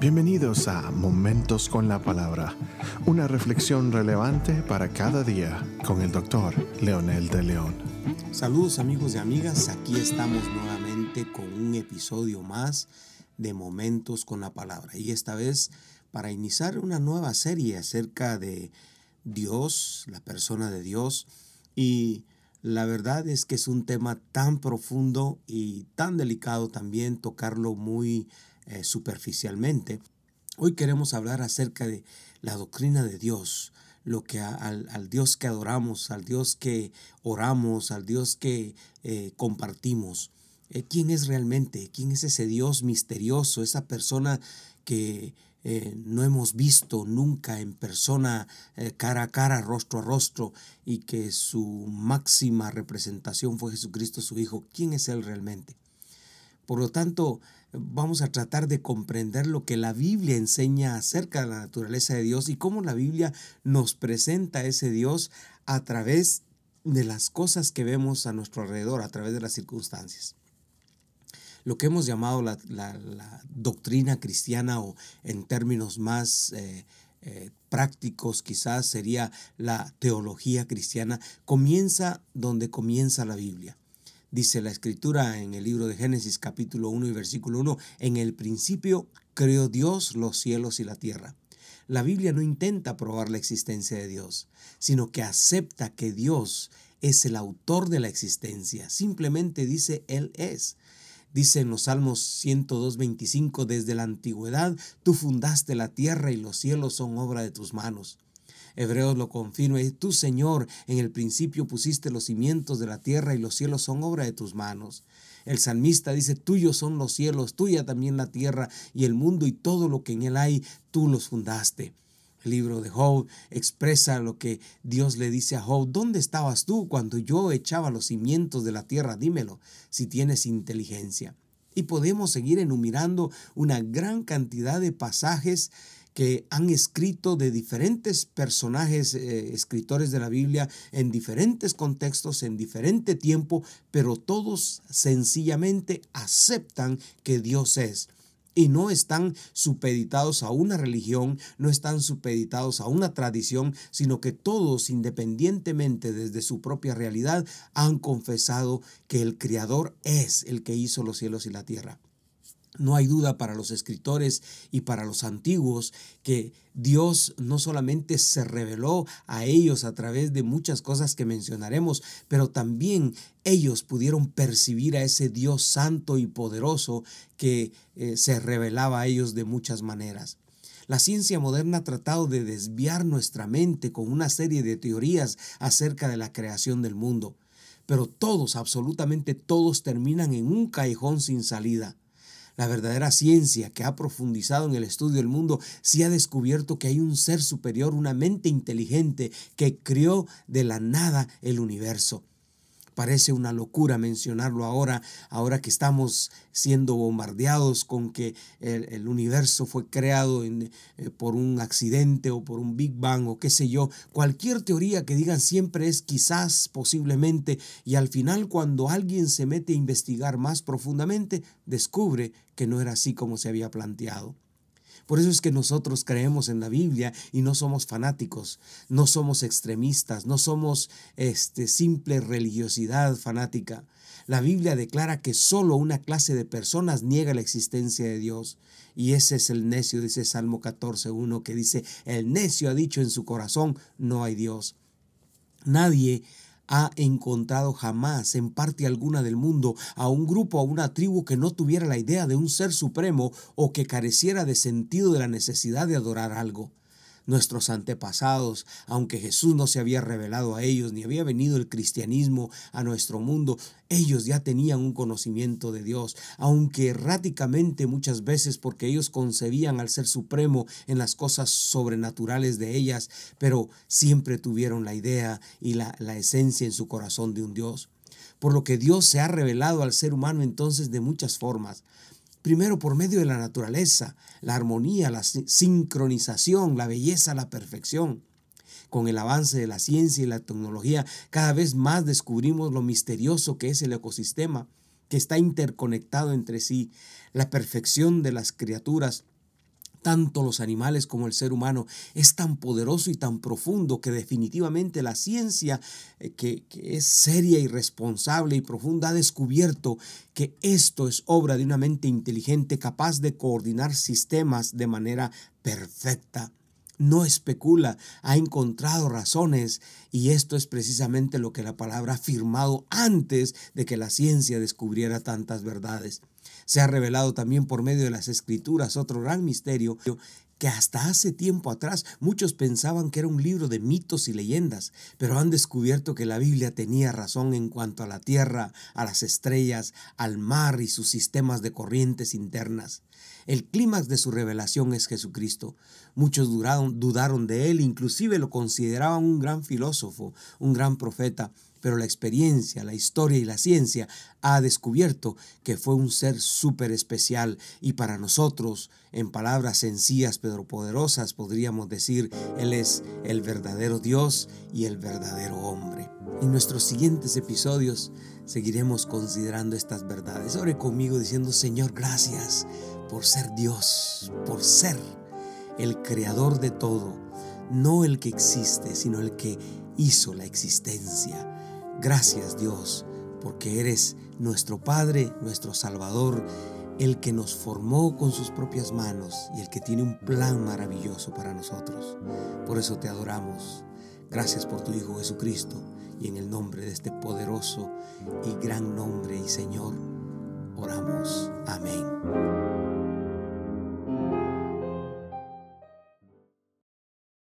Bienvenidos a Momentos con la Palabra, una reflexión relevante para cada día con el doctor Leonel de León. Saludos amigos y amigas, aquí estamos nuevamente con un episodio más de Momentos con la Palabra. Y esta vez para iniciar una nueva serie acerca de Dios, la persona de Dios. Y la verdad es que es un tema tan profundo y tan delicado también tocarlo muy eh, superficialmente. Hoy queremos hablar acerca de la doctrina de Dios, lo que al, Dios que adoramos, al Dios que oramos, al Dios que eh, compartimos. Eh, ¿Quién es realmente? ¿Quién es ese Dios misterioso, esa persona que no hemos visto nunca en persona, cara a cara, rostro a rostro, y que su máxima representación fue Jesucristo su Hijo? ¿Quién es Él realmente? Por lo tanto, vamos a tratar de comprender lo que la Biblia enseña acerca de la naturaleza de Dios y cómo la Biblia nos presenta a ese Dios a través de las cosas que vemos a nuestro alrededor, a través de las circunstancias. Lo que hemos llamado la, doctrina cristiana o en términos más eh, eh, prácticos quizás sería la teología cristiana, comienza donde comienza la Biblia. Dice la escritura en el libro de Génesis capítulo 1 y versículo 1, en el principio creó Dios los cielos y la tierra. La Biblia no intenta probar la existencia de Dios, sino que acepta que Dios es el autor de la existencia. Simplemente dice Él es. Dice en los Salmos 102, 25, desde la antigüedad tú fundaste la tierra y los cielos son obra de tus manos. Hebreos lo confirma, y tú Señor, en el principio pusiste los cimientos de la tierra y los cielos son obra de tus manos. El salmista dice, tuyos son los cielos, tuya también la tierra y el mundo y todo lo que en él hay, tú los fundaste. El libro de Job expresa lo que Dios le dice a Job, ¿dónde estabas tú cuando yo echaba los cimientos de la tierra? Dímelo, si tienes inteligencia. Y podemos seguir enumerando una gran cantidad de pasajes que han escrito de diferentes personajes, eh, escritores de la Biblia, en diferentes contextos, en diferente tiempo, pero todos sencillamente aceptan que Dios es. Y no están supeditados a una religión, no están supeditados a una tradición, sino que todos, independientemente desde su propia realidad, han confesado que el Creador es el que hizo los cielos y la tierra. No hay duda para los escritores y para los antiguos que Dios no solamente se reveló a ellos a través de muchas cosas que mencionaremos, pero también ellos pudieron percibir a ese Dios santo y poderoso que eh, se revelaba a ellos de muchas maneras. La ciencia moderna ha tratado de desviar nuestra mente con una serie de teorías acerca de la creación del mundo, pero todos, absolutamente todos, terminan en un callejón sin salida. La verdadera ciencia que ha profundizado en el estudio del mundo sí ha descubierto que hay un ser superior, una mente inteligente que creó de la nada el universo. Parece una locura mencionarlo ahora, ahora que estamos siendo bombardeados con que el, universo fue creado eh, por un accidente o por un Big Bang o qué sé yo. Cualquier teoría que digan siempre es quizás, posiblemente, y al final cuando alguien se mete a investigar más profundamente, descubre que no era así como se había planteado. Por eso es que nosotros creemos en la Biblia y no somos fanáticos, no somos extremistas, no somos este, simple religiosidad fanática. La Biblia declara que solo una clase de personas niega la existencia de Dios. Y ese es el necio, dice Salmo 14.1, que dice, el necio ha dicho en su corazón, no hay Dios. Nadie ha encontrado jamás en parte alguna del mundo a un grupo, a una tribu que no tuviera la idea de un ser supremo o que careciera de sentido de la necesidad de adorar algo nuestros antepasados, aunque Jesús no se había revelado a ellos, ni había venido el cristianismo a nuestro mundo, ellos ya tenían un conocimiento de Dios, aunque erráticamente muchas veces porque ellos concebían al Ser Supremo en las cosas sobrenaturales de ellas, pero siempre tuvieron la idea y la, la esencia en su corazón de un Dios. Por lo que Dios se ha revelado al ser humano entonces de muchas formas. Primero por medio de la naturaleza, la armonía, la sincronización, la belleza, la perfección. Con el avance de la ciencia y la tecnología, cada vez más descubrimos lo misterioso que es el ecosistema, que está interconectado entre sí, la perfección de las criaturas, tanto los animales como el ser humano, es tan poderoso y tan profundo que definitivamente la ciencia, eh, que, que, es seria y responsable y profunda, ha descubierto que esto es obra de una mente inteligente capaz de coordinar sistemas de manera perfecta no especula, ha encontrado razones y esto es precisamente lo que la palabra ha afirmado antes de que la ciencia descubriera tantas verdades. Se ha revelado también por medio de las escrituras otro gran misterio que hasta hace tiempo atrás muchos pensaban que era un libro de mitos y leyendas, pero han descubierto que la Biblia tenía razón en cuanto a la tierra, a las estrellas, al mar y sus sistemas de corrientes internas. El clímax de su revelación es Jesucristo. Muchos dudaron, dudaron de él, inclusive lo consideraban un gran filósofo, un gran profeta, pero la experiencia, la historia y la ciencia ha descubierto que fue un ser súper especial y para nosotros, en palabras sencillas pero poderosas, podríamos decir, Él es el verdadero Dios y el verdadero hombre. En nuestros siguientes episodios seguiremos considerando estas verdades. Ore conmigo diciendo, Señor, gracias por ser Dios, por ser el creador de todo, no el que existe, sino el que hizo la existencia. Gracias Dios, porque eres nuestro Padre, nuestro Salvador, el que nos formó con sus propias manos y el que tiene un plan maravilloso para nosotros. Por eso te adoramos. Gracias por tu Hijo Jesucristo y en el nombre de este poderoso y gran nombre y Señor, oramos. Amén.